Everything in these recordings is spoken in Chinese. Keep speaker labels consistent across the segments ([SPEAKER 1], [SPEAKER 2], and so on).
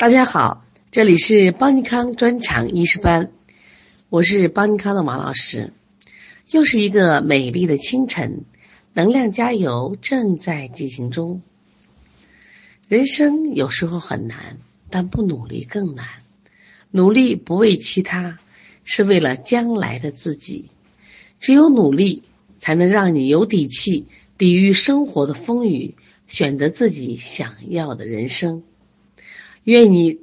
[SPEAKER 1] 大家好，这里是邦尼康专场医师班，我是邦尼康的王老师。又是一个美丽的清晨，能量加油正在进行中。人生有时候很难，但不努力更难。努力不为其他，是为了将来的自己。只有努力，才能让你有底气抵御生活的风雨，选择自己想要的人生。愿你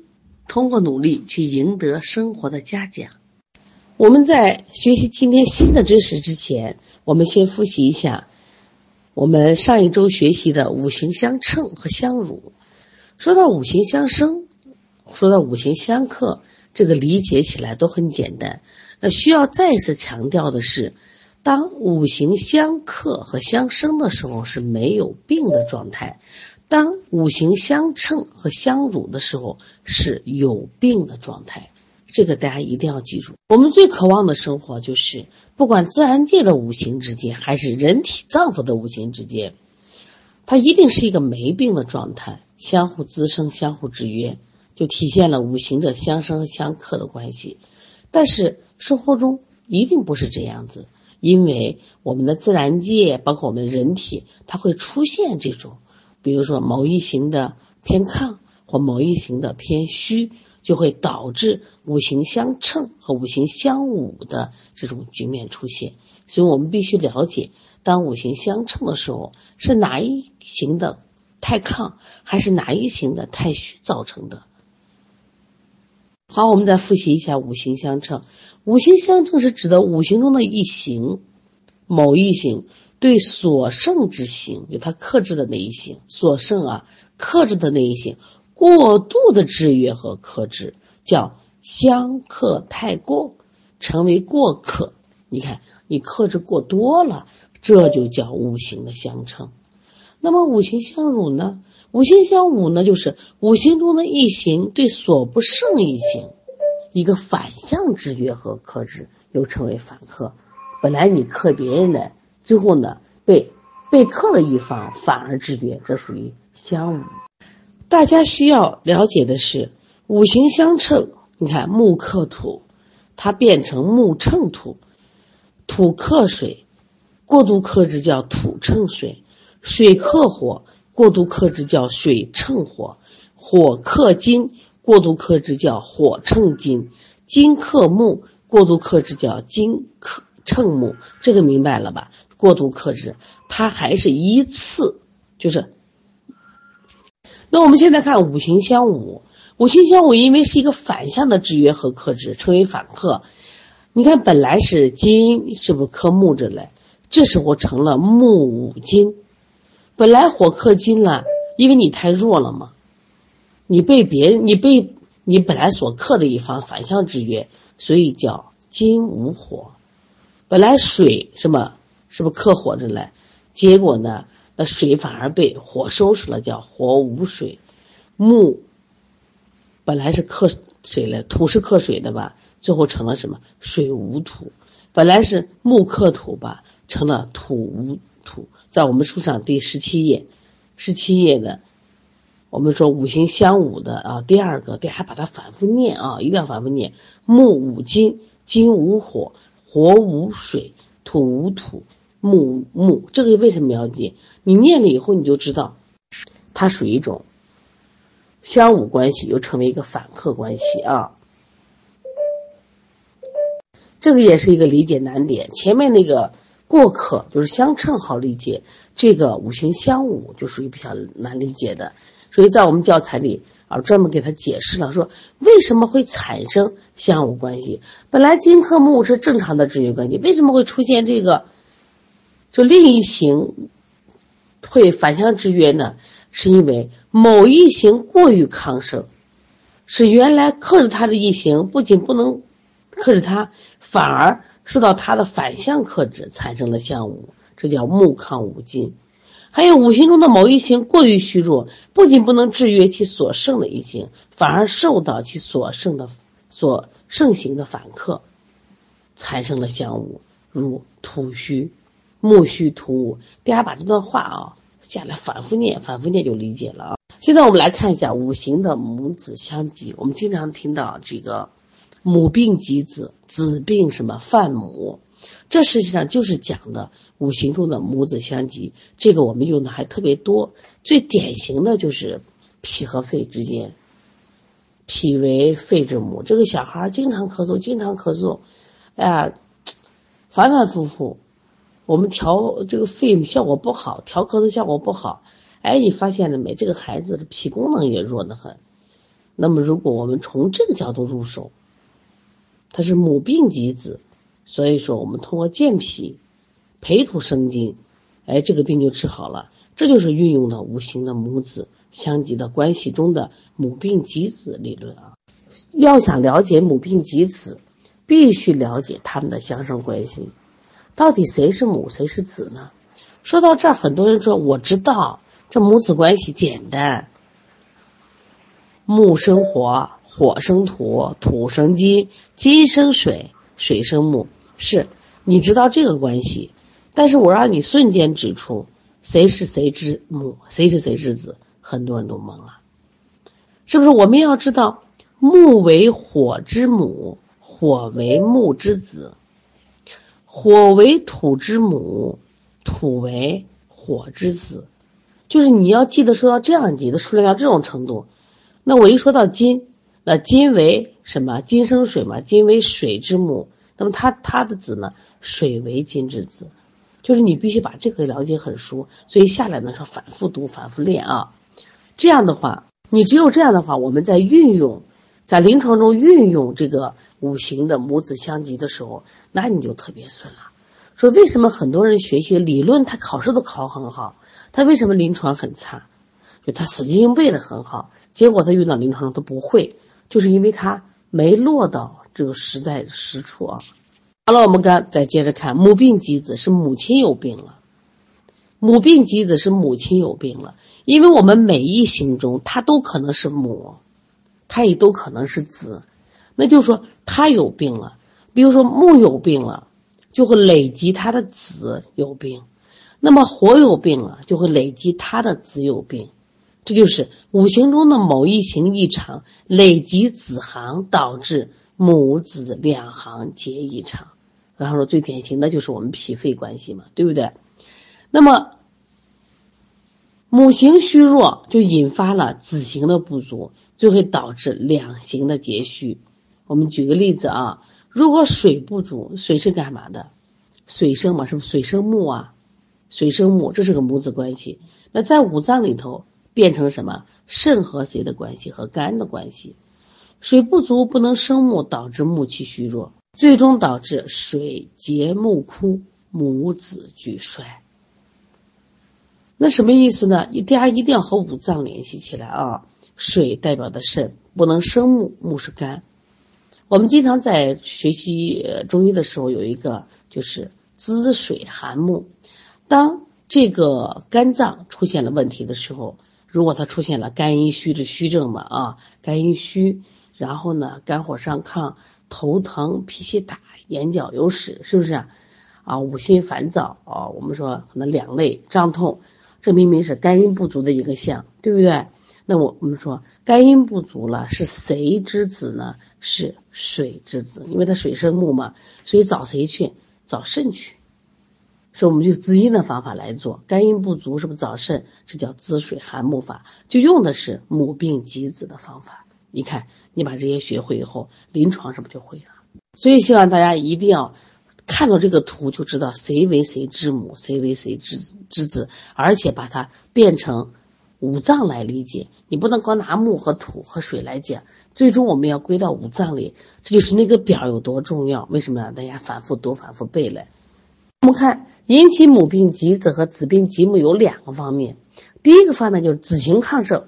[SPEAKER 1] 通过努力去赢得生活的嘉奖。我们在学习今天新的知识之前，我们先复习一下我们上一周学习的五行相称和相辱。说到五行相生，说到五行相克，这个理解起来都很简单。那需要再次强调的是，当五行相克和相生的时候，是没有病的状态。当五行相称和相乳的时候，是有病的状态。这个大家一定要记住。我们最渴望的生活，就是不管自然界的五行之间，还是人体脏腑的五行之间，它一定是一个没病的状态，相互滋生、相互制约，就体现了五行的相生相克的关系。但是生活中一定不是这样子，因为我们的自然界，包括我们人体，它会出现这种。比如说某一型的偏亢或某一型的偏虚，就会导致五行相称和五行相侮的这种局面出现。所以我们必须了解，当五行相称的时候，是哪一型的太亢，还是哪一型的太虚造成的。好，我们再复习一下五行相称。五行相称是指的五行中的一行，某一行。对所胜之行，有它克制的那一行，所胜啊，克制的那一行，过度的制约和克制，叫相克太过，成为过克。你看，你克制过多了，这就叫五行的相称。那么五行相辱呢？五行相侮呢，就是五行中的一行对所不胜一行，一个反向制约和克制，又称为反克。本来你克别人的。最后呢，被被克的一方反而制约，这属于相侮。大家需要了解的是，五行相称。你看木克土，它变成木乘土；土克水，过度克制叫土乘水；水克火，过度克制叫水乘火；火克金，过度克制叫火乘金；金克木，过度克制叫金克乘木。这个明白了吧？过度克制，它还是一次，就是。那我们现在看五行相五，五行相五因为是一个反向的制约和克制，称为反克。你看，本来是金，是不是克木着嘞？这时候成了木五金。本来火克金了，因为你太弱了嘛，你被别人，你被你本来所克的一方反向制约，所以叫金无火。本来水什么？是不是克火着嘞？结果呢，那水反而被火收拾了，叫火无水。木本来是克水的，土是克水的吧？最后成了什么？水无土。本来是木克土吧，成了土无土。在我们书上第十七页，十七页的，我们说五行相五的啊，第二个，大家把它反复念啊，一定要反复念。木无金，金无火，火无水，土无土。木木，这个为什么要记？你念了以后，你就知道，它属于一种相侮关系，又成为一个反克关系啊。这个也是一个理解难点。前面那个过客就是相称好理解，这个五行相五就属于比较难理解的。所以在我们教材里啊，专门给他解释了，说为什么会产生相侮关系？本来金克木是正常的制约关系，为什么会出现这个？就另一行会反向制约呢，是因为某一行过于亢盛，使原来克制它的一行不仅不能克制它，反而受到它的反向克制，产生了相侮，这叫木亢五金。还有五行中的某一行过于虚弱，不仅不能制约其所胜的一行，反而受到其所胜的所盛行的反克，产生了相侮，如土虚。木虚土大家把这段话啊下来反复念，反复念就理解了啊。现在我们来看一下五行的母子相及。我们经常听到这个母病及子，子病什么犯母，这实际上就是讲的五行中的母子相及。这个我们用的还特别多，最典型的就是脾和肺之间。脾为肺之母，这个小孩经常咳嗽，经常咳嗽，哎呀，反反复复，我们调这个肺效果不好，调咳嗽效果不好。哎，你发现了没？这个孩子的脾功能也弱得很。那么，如果我们从这个角度入手，他是母病及子，所以说我们通过健脾、培土生金，哎，这个病就治好了。这就是运用的五行的母子相及的关系中的母病及子理论啊。要想了解母病及子，必须了解他们的相生关系。到底谁是母，谁是子呢？说到这儿，很多人说我知道。这母子关系简单，木生火，火生土，土生金，金生水，水生木。是，你知道这个关系，但是我让你瞬间指出谁是谁之母，谁是谁之子，很多人都懵了，是不是？我们要知道，木为火之母，火为木之子，火为土之母，土为火之子。就是你要记得说到这样记的数量到这种程度，那我一说到金，那金为什么？金生水嘛，金为水之母，那么它它的子呢？水为金之子，就是你必须把这个了解很熟，所以下来呢说反复读，反复练啊。这样的话，你只有这样的话，我们在运用，在临床中运用这个五行的母子相及的时候，那你就特别顺了。说为什么很多人学习理论，他考试都考很好？他为什么临床很差？就他死记硬背的很好，结果他遇到临床上都不会，就是因为他没落到这个实在实处啊。好了，我们刚再接着看，母病及子是母亲有病了，母病及子是母亲有病了，因为我们每一行中它都可能是母，它也都可能是子，那就是说他有病了。比如说木有病了，就会累积他的子有病。那么火有病了，就会累积他的子有病，这就是五行中的某一行异常，累积子行，导致母子两行皆异常。刚才说最典型的就是我们脾肺关系嘛，对不对？那么母行虚弱，就引发了子行的不足，就会导致两行的结虚。我们举个例子啊，如果水不足，水是干嘛的？水生嘛，是不是水生木啊？水生木，这是个母子关系。那在五脏里头变成什么？肾和谁的关系？和肝的关系。水不足不能生木，导致木气虚弱，最终导致水结木枯，母子俱衰。那什么意思呢？大家一定要和五脏联系起来啊！水代表的肾，不能生木，木是肝。我们经常在学习中医的时候，有一个就是滋水寒木。当这个肝脏出现了问题的时候，如果它出现了肝阴虚之虚症嘛啊，肝阴虚，然后呢肝火上亢、头疼、脾气大、眼角有屎，是不是啊？啊，五心烦躁啊，我们说可能两肋胀痛，这明明是肝阴不足的一个象，对不对？那我我们说肝阴不足了，是谁之子呢？是水之子，因为它水生木嘛，所以找谁去？找肾去。所以我们就滋阴的方法来做，肝阴不足是不是找肾？这叫滋水寒木法，就用的是母病及子的方法。你看，你把这些学会以后，临床是不是就会了？所以希望大家一定要看到这个图，就知道谁为谁之母，谁为谁之之子，而且把它变成五脏来理解。你不能光拿木和土和水来讲，最终我们要归到五脏里。这就是那个表有多重要。为什么？大家反复读、反复背来。我们看。引起母病及子和子病及母有两个方面，第一个方面就是子行亢盛，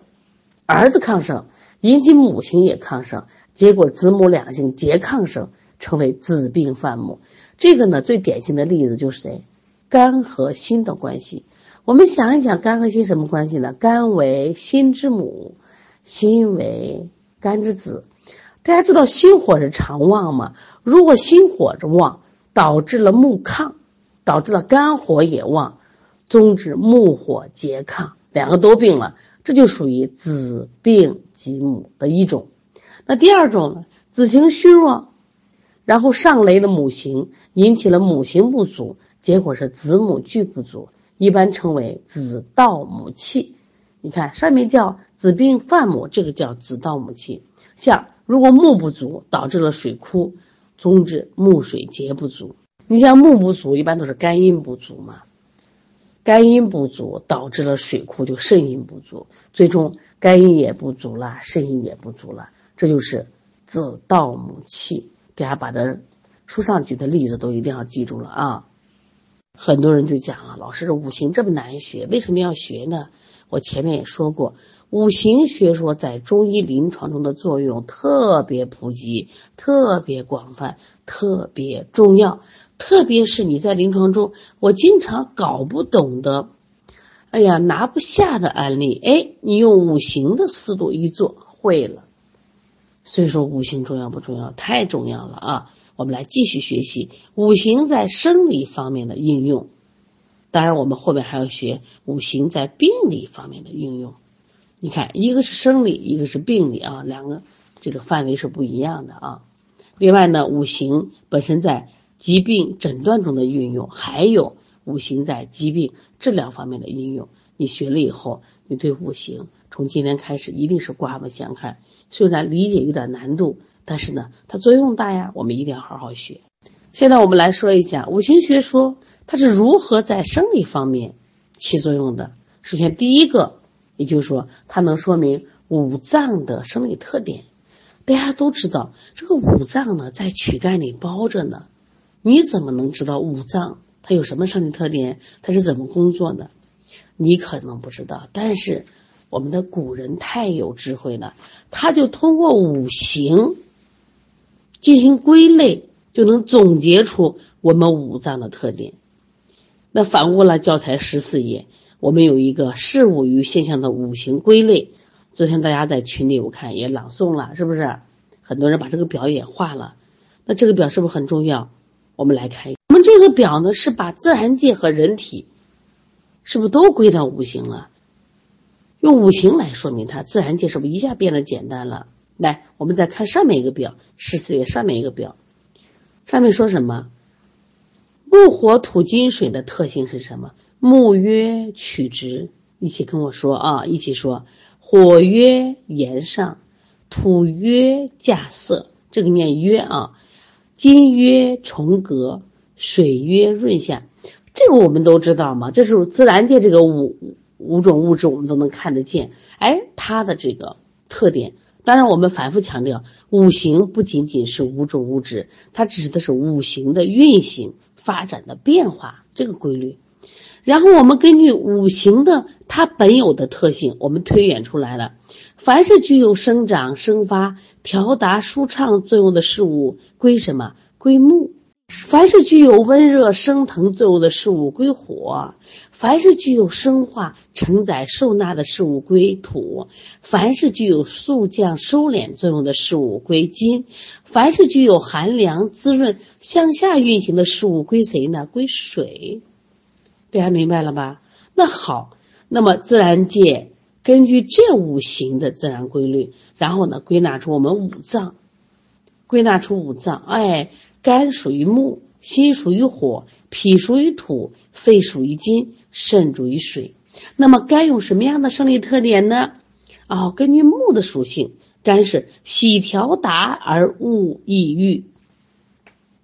[SPEAKER 1] 儿子亢盛，引起母行也亢盛，结果子母两性皆亢盛，成为子病犯母。这个呢，最典型的例子就是谁？肝和心的关系。我们想一想，肝和心什么关系呢？肝为心之母，心为肝之子。大家知道心火是常旺吗？如果心火是旺，导致了木亢。导致了肝火也旺，终止木火拮抗，两个都病了，这就属于子病及母的一种。那第二种呢，子行虚弱，然后上雷的母行，引起了母行不足，结果是子母俱不足，一般称为子盗母气。你看上面叫子病犯母，这个叫子盗母气。像如果木不足，导致了水枯，终至木水结不足。你像木不足，一般都是肝阴不足嘛，肝阴不足导致了水枯，就肾阴不足，最终肝阴也不足了，肾阴也不足了，这就是子盗母气。大家把这书上举的例子都一定要记住了啊！很多人就讲了，老师五行这么难学，为什么要学呢？我前面也说过，五行学说在中医临床中的作用特别普及、特别广泛、特别重要。特别是你在临床中，我经常搞不懂的，哎呀，拿不下的案例，哎，你用五行的思路一做，会了。所以说，五行重要不重要？太重要了啊！我们来继续学习五行在生理方面的应用。当然，我们后面还要学五行在病理方面的应用。你看，一个是生理，一个是病理啊，两个这个范围是不一样的啊。另外呢，五行本身在疾病诊断中的运用，还有五行在疾病治疗方面的应用。你学了以后，你对五行从今天开始一定是刮目相看。虽然理解有点难度，但是呢，它作用大呀，我们一定要好好学。现在我们来说一下五行学说。它是如何在生理方面起作用的？首先，第一个，也就是说，它能说明五脏的生理特点。大家都知道，这个五脏呢，在躯干里包着呢。你怎么能知道五脏它有什么生理特点？它是怎么工作的？你可能不知道。但是，我们的古人太有智慧了，他就通过五行进行归类，就能总结出我们五脏的特点。那反过来，教材十四页，我们有一个事物与现象的五行归类。昨天大家在群里，我看也朗诵了，是不是？很多人把这个表也画了。那这个表是不是很重要？我们来看，我们这个表呢，是把自然界和人体，是不是都归到五行了？用五行来说明它，自然界是不是一下变得简单了？来，我们再看上面一个表，十四页上面一个表，上面说什么？木火土金水的特性是什么？木曰曲直，一起跟我说啊，一起说。火曰炎上，土曰稼色，这个念曰啊。金曰重革，水曰润下。这个我们都知道嘛，这是自然界这个五五种物质，我们都能看得见。哎，它的这个特点，当然我们反复强调，五行不仅仅是五种物质，它指的是五行的运行。发展的变化这个规律，然后我们根据五行的它本有的特性，我们推演出来了。凡是具有生长、生发、调达、舒畅作用的事物，归什么？归木。凡是具有温热升腾作用的事物归火，凡是具有生化承载受纳的事物归土，凡是具有速降收敛作用的事物归金，凡是具有寒凉滋润向下运行的事物归谁呢？归水。大家明白了吧？那好，那么自然界根据这五行的自然规律，然后呢归纳出我们五脏，归纳出五脏，哎。肝属于木，心属于火，脾属于土，肺属于金，肾属于水。那么肝有什么样的生理特点呢？啊，根据木的属性，肝是喜调达而恶抑郁。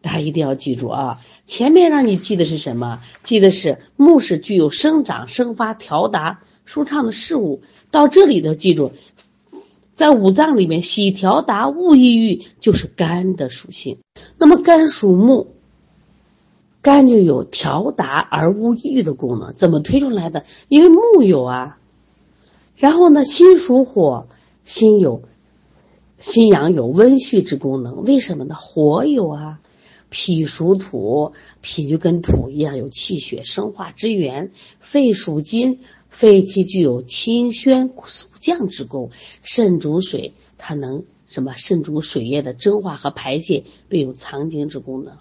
[SPEAKER 1] 大家一定要记住啊！前面让你记的是什么？记的是木是具有生长、生发、调达、舒畅的事物。到这里头记住。在五脏里面，喜调达物抑郁就是肝的属性。那么肝属木，肝就有调达而无抑郁的功能。怎么推出来的？因为木有啊。然后呢，心属火，心有心阳有温煦之功能。为什么呢？火有啊。脾属土，脾就跟土一样有气血生化之源。肺属金。肺气具有清宣肃降之功，肾主水，它能什么？肾主水液的蒸化和排泄，并有藏精之功能。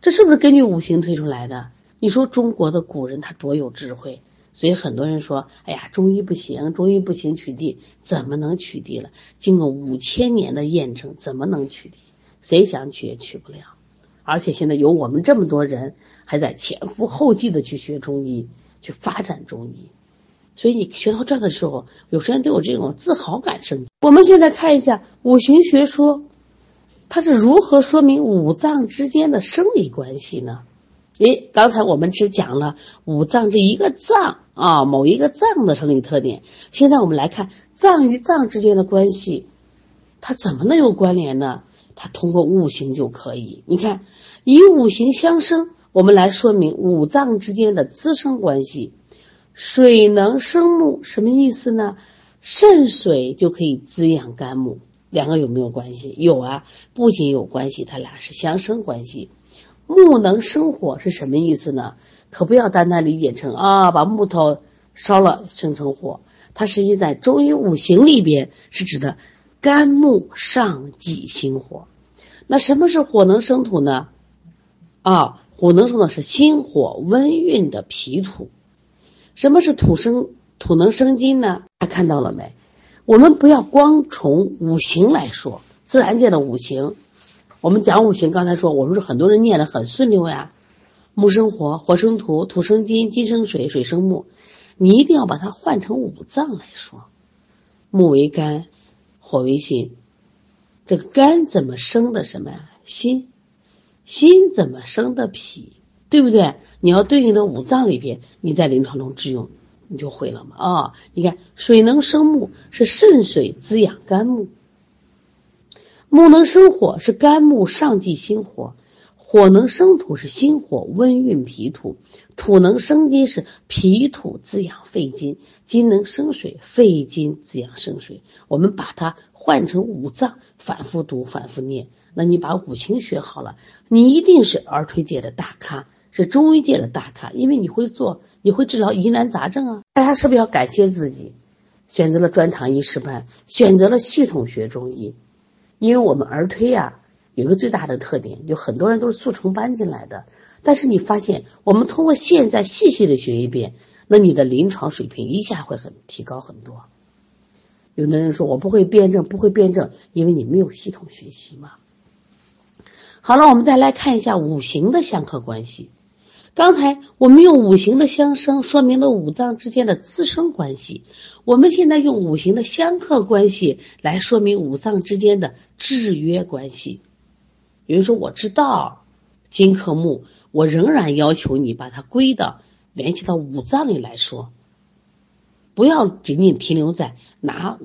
[SPEAKER 1] 这是不是根据五行推出来的？你说中国的古人他多有智慧，所以很多人说，哎呀，中医不行，中医不行，取缔怎么能取缔了？经过五千年的验证，怎么能取缔？谁想取也取不了。而且现在有我们这么多人还在前赴后继的去学中医，去发展中医。所以你学到这儿的时候，有时间都有这种自豪感升起。我们现在看一下五行学说，它是如何说明五脏之间的生理关系呢？诶，刚才我们只讲了五脏这一个脏啊，某一个脏的生理特点。现在我们来看脏与脏之间的关系，它怎么能有关联呢？它通过五行就可以。你看，以五行相生，我们来说明五脏之间的滋生关系。水能生木，什么意思呢？肾水就可以滋养肝木，两个有没有关系？有啊，不仅有关系，它俩是相生关系。木能生火是什么意思呢？可不要单单理解成啊，把木头烧了生成火。它实际在中医五行里边是指的肝木上济心火。那什么是火能生土呢？啊，火能生的是心火温运的脾土。什么是土生土能生金呢？大家看到了没？我们不要光从五行来说，自然界的五行。我们讲五行，刚才说，我说很多人念的很顺溜呀。木生火，火生土，土生金，金生水，水生木。你一定要把它换成五脏来说。木为肝，火为心。这个肝怎么生的什么呀？心。心怎么生的脾？对不对？你要对应的五脏里边，你在临床中治用，你就会了嘛啊！你看，水能生木，是肾水滋养肝木；木能生火，是肝木上济心火；火能生土，是心火温运脾土；土能生金，是脾土滋养肺金；金能生水，肺金滋养肾水。我们把它换成五脏，反复读，反复念。那你把五行学好了，你一定是儿推界的大咖。是中医界的大咖，因为你会做，你会治疗疑难杂症啊！大家是不是要感谢自己，选择了专长医师班，选择了系统学中医？因为我们儿推呀，有一个最大的特点，就很多人都是速成班进来的。但是你发现，我们通过现在细细的学一遍，那你的临床水平一下会很提高很多。有的人说我不会辩证，不会辩证，因为你没有系统学习嘛。好了，我们再来看一下五行的相克关系。刚才我们用五行的相生说明了五脏之间的滋生关系，我们现在用五行的相克关系来说明五脏之间的制约关系。比如说，我知道金克木，我仍然要求你把它归到联系到五脏里来说，不要仅仅停留在拿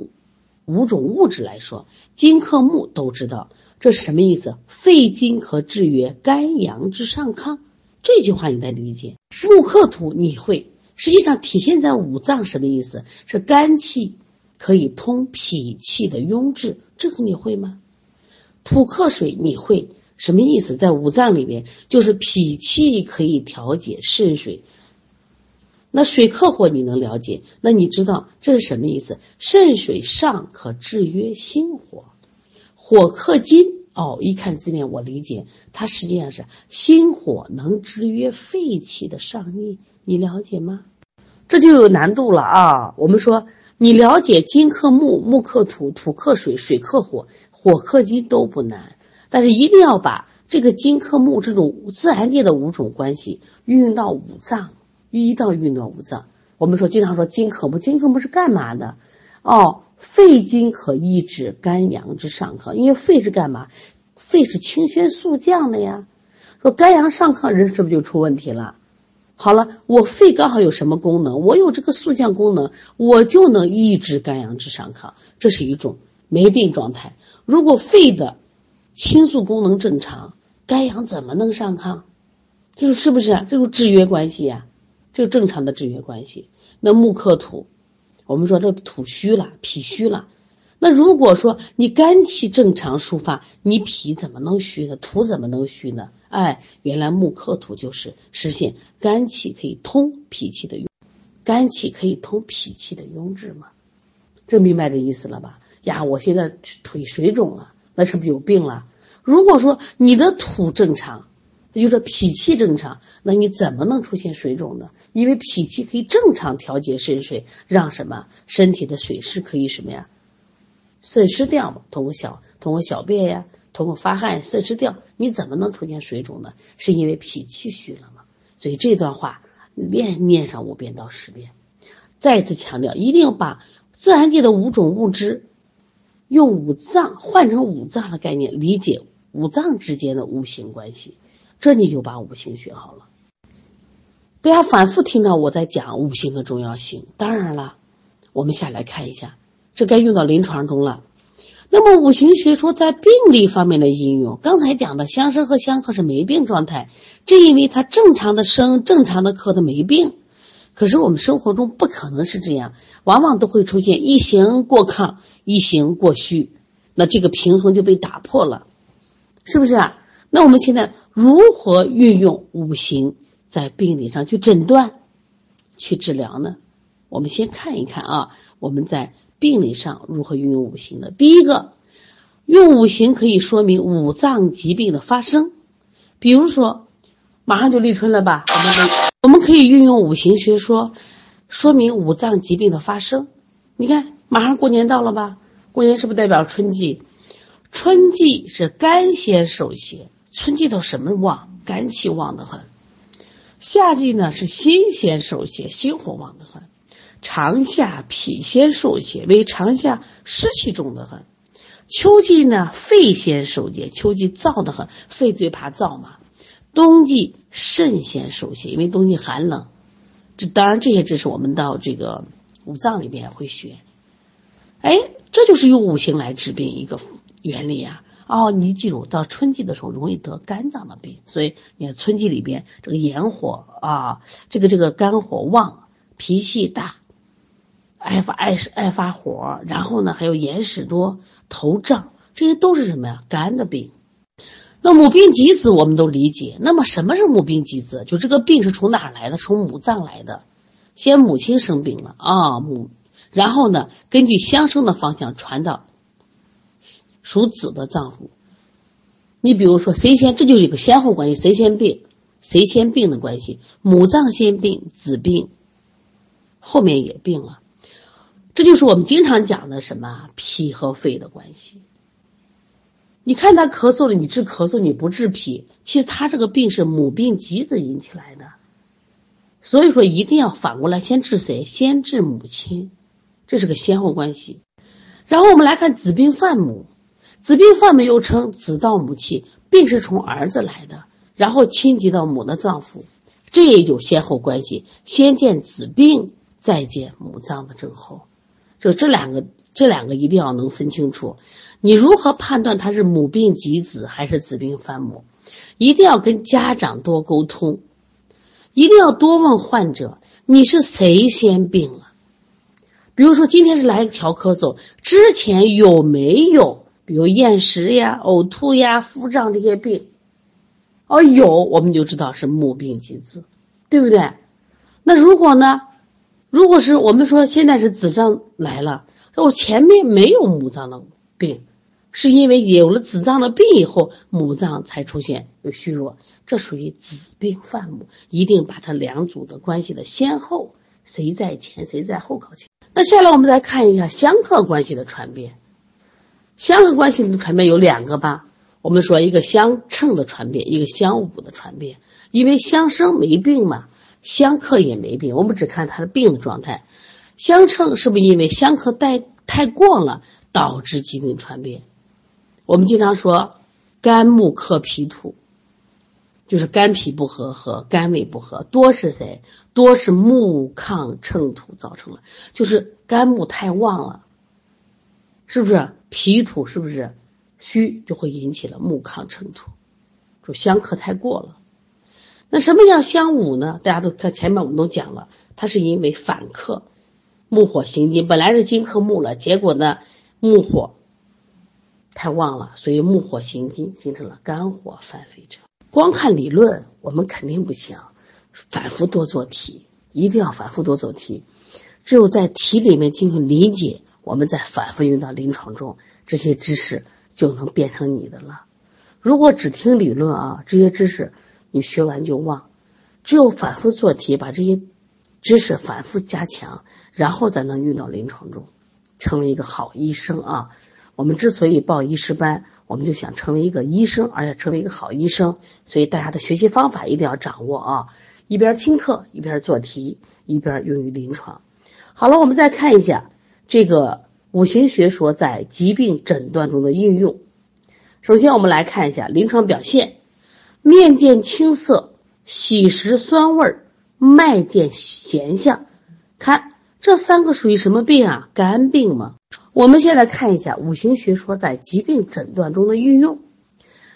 [SPEAKER 1] 五种物质来说。金克木都知道，这什么意思？肺金可制约肝阳之上亢。这句话你得理解，木克土你会，实际上体现在五脏什么意思？是肝气可以通脾气的壅滞，这个你会吗？土克水你会什么意思？在五脏里面就是脾气可以调节肾水。那水克火你能了解？那你知道这是什么意思？肾水上可制约心火，火克金。哦，一看字面我理解，它实际上是心火能制约肺气的上逆，你了解吗？这就有难度了啊！我们说你了解金克木，木克土，土克水，水克火，火克金都不难，但是一定要把这个金克木这种自然界的五种关系运用到五脏，一到运用到五脏。我们说经常说金克木，金克木是干嘛的？哦。肺经可抑制肝阳之上亢，因为肺是干嘛？肺是清宣肃降的呀。说肝阳上亢，人是不是就出问题了？好了，我肺刚好有什么功能？我有这个肃降功能，我就能抑制肝阳之上亢，这是一种没病状态。如果肺的清肃功能正常，肝阳怎么能上亢？这是不是？这是制约关系呀，这是正常的制约关系。那木克土。我们说这土虚了，脾虚了。那如果说你肝气正常抒发，你脾怎么能虚呢？土怎么能虚呢？哎，原来木克土就是实现肝气可以通脾气的，肝气可以通脾气的壅滞嘛？这明白这意思了吧？呀，我现在腿水肿了，那是不是有病了？如果说你的土正常，也就是说脾气正常，那你怎么能出现水肿呢？因为脾气可以正常调节肾水，让什么身体的水湿可以什么呀？渗失掉嘛，通过小通过小便呀，通过发汗渗失掉。你怎么能出现水肿呢？是因为脾气虚了嘛？所以这段话念念上五遍到十遍。再次强调，一定要把自然界的五种物质用五脏换成五脏的概念理解五脏之间的五行关系，这你就把五行学好了。大家反复听到我在讲五行的重要性，当然了，我们下来看一下，这该用到临床中了。那么五行学说在病理方面的应用，刚才讲的相生和相克是没病状态，正因为它正常的生，正常的克，它没病。可是我们生活中不可能是这样，往往都会出现一行过亢，一行过虚，那这个平衡就被打破了，是不是啊？那我们现在如何运用五行在病理上去诊断、去治疗呢？我们先看一看啊，我们在病理上如何运用五行的。第一个，用五行可以说明五脏疾病的发生，比如说，马上就立春了吧，我们可以运用五行学说，说明五脏疾病的发生。你看，马上过年到了吧？过年是不是代表春季？春季是肝先受邪，春季都什么旺？肝气旺得很。夏季呢是心先受邪，心火旺得很。长夏脾先受邪，为长夏湿气重得很。秋季呢肺先受邪，秋季燥得很，肺最怕燥嘛。冬季肾先受邪，因为冬季寒冷。这当然这些知识我们到这个五脏里边会学。哎，这就是用五行来治病一个原理啊！哦，你记住，到春季的时候容易得肝脏的病，所以你看春季里边这个炎火啊，这个这个肝火旺，脾气大，爱发爱爱发火，然后呢还有眼屎多、头胀，这些都是什么呀？肝的病。那母病及子我们都理解，那么什么是母病及子？就这个病是从哪来的？从母脏来的，先母亲生病了啊，母，然后呢，根据相生的方向传到属子的脏腑。你比如说谁先，这就是一个先后关系，谁先病，谁先病的关系，母脏先病，子病，后面也病了，这就是我们经常讲的什么脾和肺的关系。你看他咳嗽了，你治咳嗽，你不治脾，其实他这个病是母病及子引起来的，所以说一定要反过来先治谁？先治母亲，这是个先后关系。然后我们来看子病犯母，子病犯母又称子盗母气，病是从儿子来的，然后侵及到母的脏腑，这也有先后关系，先见子病，再见母脏的症候，就这两个，这两个一定要能分清楚。你如何判断他是母病及子还是子病犯母？一定要跟家长多沟通，一定要多问患者你是谁先病了。比如说今天是来调咳嗽，之前有没有比如厌食呀、呕吐呀、腹胀这些病？哦，有我们就知道是母病及子，对不对？那如果呢？如果是我们说现在是子胀来了，我前面没有母脏的病。是因为有了子脏的病以后，母脏才出现有虚弱，这属于子病犯母，一定把它两组的关系的先后，谁在前谁在后搞清。那下来我们再看一下相克关系的传变，相克关系的传变有两个吧，我们说一个相称的传变，一个相侮的传变。因为相生没病嘛，相克也没病，我们只看他的病的状态。相称是不是因为相克太太过了，导致疾病传变？我们经常说，肝木克脾土，就是肝脾不和和肝胃不和，多是谁？多是木抗秤土造成的，就是肝木太旺了，是不是？脾土是不是虚，就会引起了木抗秤土，就相克太过了。那什么叫相侮呢？大家都看前面我们都讲了，它是因为反克，木火行金，本来是金克木了，结果呢，木火。太旺了，所以木火行金，形成了肝火犯肺症。光看理论，我们肯定不行，反复多做题，一定要反复多做题。只有在题里面进行理解，我们再反复用到临床中，这些知识就能变成你的了。如果只听理论啊，这些知识你学完就忘。只有反复做题，把这些知识反复加强，然后才能用到临床中，成为一个好医生啊。我们之所以报医师班，我们就想成为一个医生，而且成为一个好医生。所以大家的学习方法一定要掌握啊！一边听课，一边做题，一边用于临床。好了，我们再看一下这个五行学说在疾病诊断中的应用。首先，我们来看一下临床表现：面见青色，喜食酸味儿，脉见弦象。看这三个属于什么病啊？肝病吗？我们现在看一下五行学说在疾病诊断中的运用。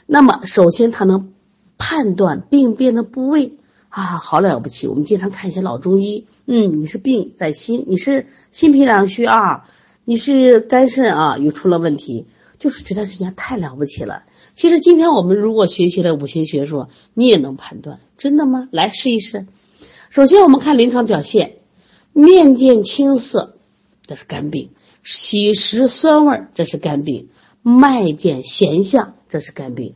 [SPEAKER 1] 那么，首先它能判断病变的部位啊，好了不起！我们经常看一些老中医，嗯，你是病在心，你是心脾两虚啊，你是肝肾啊又出了问题，就是觉得人家太了不起了。其实今天我们如果学习了五行学说，你也能判断，真的吗？来试一试。首先我们看临床表现，面见青色，这是肝病。喜食酸味儿，这是肝病；脉见弦象，这是肝病。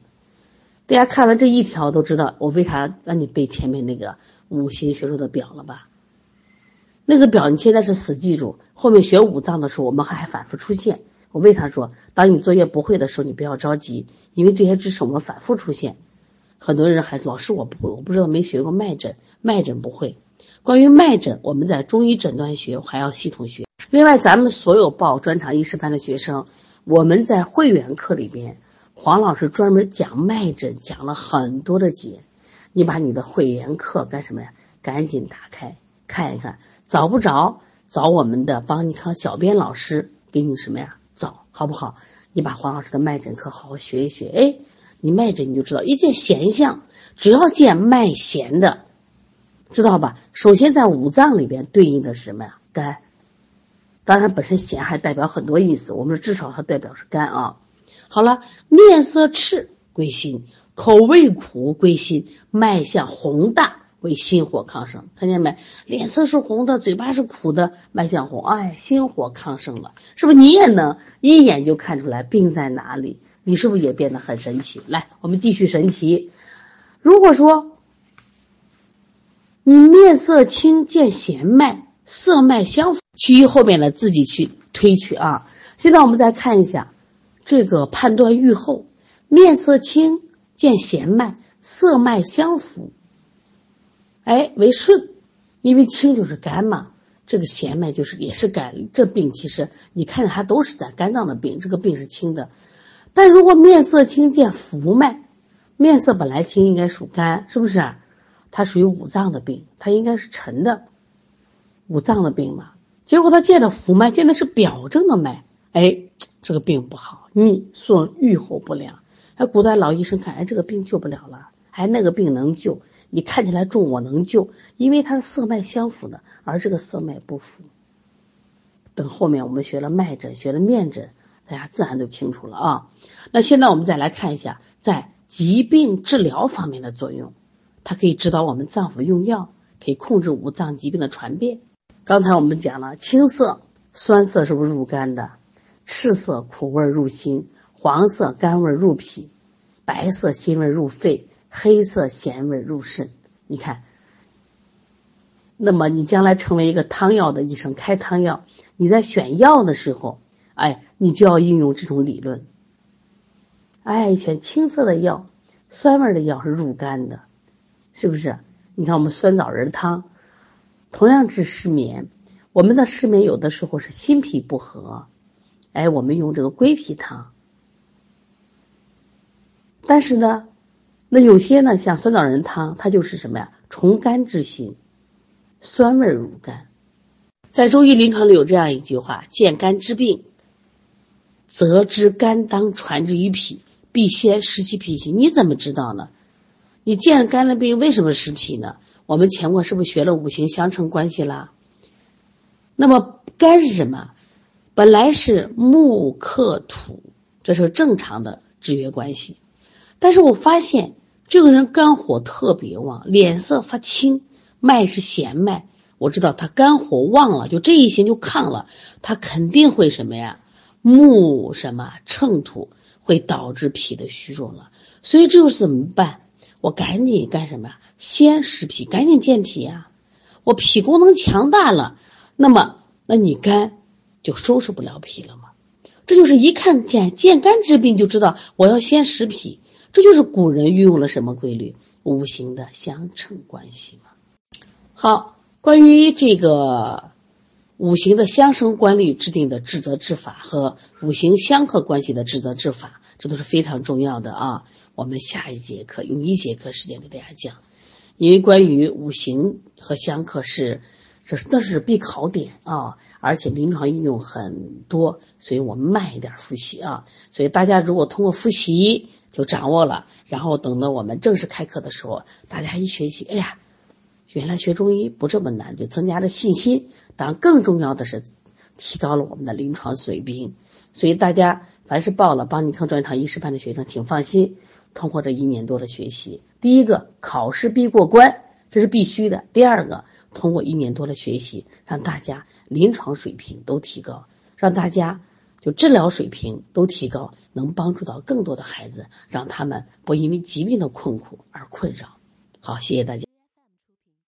[SPEAKER 1] 大家看完这一条都知道我为啥让你背前面那个五行学说的表了吧？那个表你现在是死记住，后面学五脏的时候我们还反复出现。我为啥说，当你作业不会的时候，你不要着急，因为这些知识我们反复出现。很多人还老师我不会，我不知道没学过脉诊，脉诊不会。关于脉诊，我们在中医诊断学还要系统学。另外，咱们所有报专场医师班的学生，我们在会员课里边，黄老师专门讲脉诊，讲了很多的节。你把你的会员课干什么呀？赶紧打开看一看，找不着找我们的邦尼康小编老师给你什么呀？找好不好？你把黄老师的脉诊课好好学一学，哎，你脉诊你就知道，一见弦象，只要见脉弦的，知道吧？首先在五脏里边对应的是什么呀？肝。当然，本身咸还代表很多意思。我们至少它代表是肝啊。好了，面色赤归心，口味苦归心，脉象洪大为心火亢盛。看见没？脸色是红的，嘴巴是苦的，脉象红，哎，心火亢盛了，是不是？你也能一眼就看出来病在哪里？你是不是也变得很神奇？来，我们继续神奇。如果说你面色青见弦脉，色脉相符。其余后面的，自己去推取啊。现在我们再看一下这个判断预后：面色青，见弦脉，色脉相符，哎，为顺。因为青就是肝嘛，这个弦脉就是也是肝。这病其实你看着它都是在肝脏的病，这个病是轻的。但如果面色青见浮脉，面色本来青应该属肝，是不是？它属于五脏的病，它应该是沉的，五脏的病嘛。结果他见的浮脉，见的是表症的脉，哎，这个病不好，嗯，说愈后不良。哎，古代老医生看，哎，这个病救不了了，哎，那个病能救，你看起来重，我能救，因为它是色脉相符的，而这个色脉不符。等后面我们学了脉诊，学了面诊，大家自然都清楚了啊。那现在我们再来看一下，在疾病治疗方面的作用，它可以指导我们脏腑用药，可以控制五脏疾病的传变。刚才我们讲了，青色酸涩是不是入肝的？赤色苦味入心，黄色甘味入脾，白色辛味入肺，黑色咸味入肾。你看，那么你将来成为一个汤药的医生，开汤药，你在选药的时候，哎，你就要运用这种理论。哎，选青色的药，酸味的药是入肝的，是不是？你看我们酸枣仁汤。同样治失眠，我们的失眠有的时候是心脾不和，哎，我们用这个归脾汤。但是呢，那有些呢，像酸枣仁汤，它就是什么呀？从肝治心，酸味入肝。在中医临床里有这样一句话：见肝之病，则知肝当传之于脾，必先失其脾气。你怎么知道呢？你见肝的病为什么失脾呢？我们前面是不是学了五行相乘关系啦？那么肝是什么？本来是木克土，这是正常的制约关系。但是我发现这个人肝火特别旺，脸色发青，脉是弦脉，我知道他肝火旺了，就这一行就亢了，他肯定会什么呀？木什么乘土，会导致脾的虚弱了。所以这又是怎么办？我赶紧干什么呀？先食脾，赶紧健脾呀！我脾功能强大了，那么那你肝就收拾不了脾了吗？这就是一看见见肝治病就知道我要先食脾，这就是古人运用了什么规律？五行的相乘关系嘛。好，关于这个五行的相生关律制定的治则治法和五行相克关系的治则治法，这都是非常重要的啊。我们下一节课用一节课时间给大家讲。因为关于五行和相克是，这那是必考点啊，而且临床应用很多，所以我们慢一点复习啊。所以大家如果通过复习就掌握了，然后等到我们正式开课的时候，大家一学习，哎呀，原来学中医不这么难，就增加了信心。当然，更重要的是提高了我们的临床水平。所以大家凡是报了邦尼康专场医师班的学生，请放心。通过这一年多的学习，第一个考试必过关，这是必须的。第二个，通过一年多的学习，让大家临床水平都提高，让大家就治疗水平都提高，能帮助到更多的孩子，让他们不因为疾病的困苦而困扰。好，谢谢大家。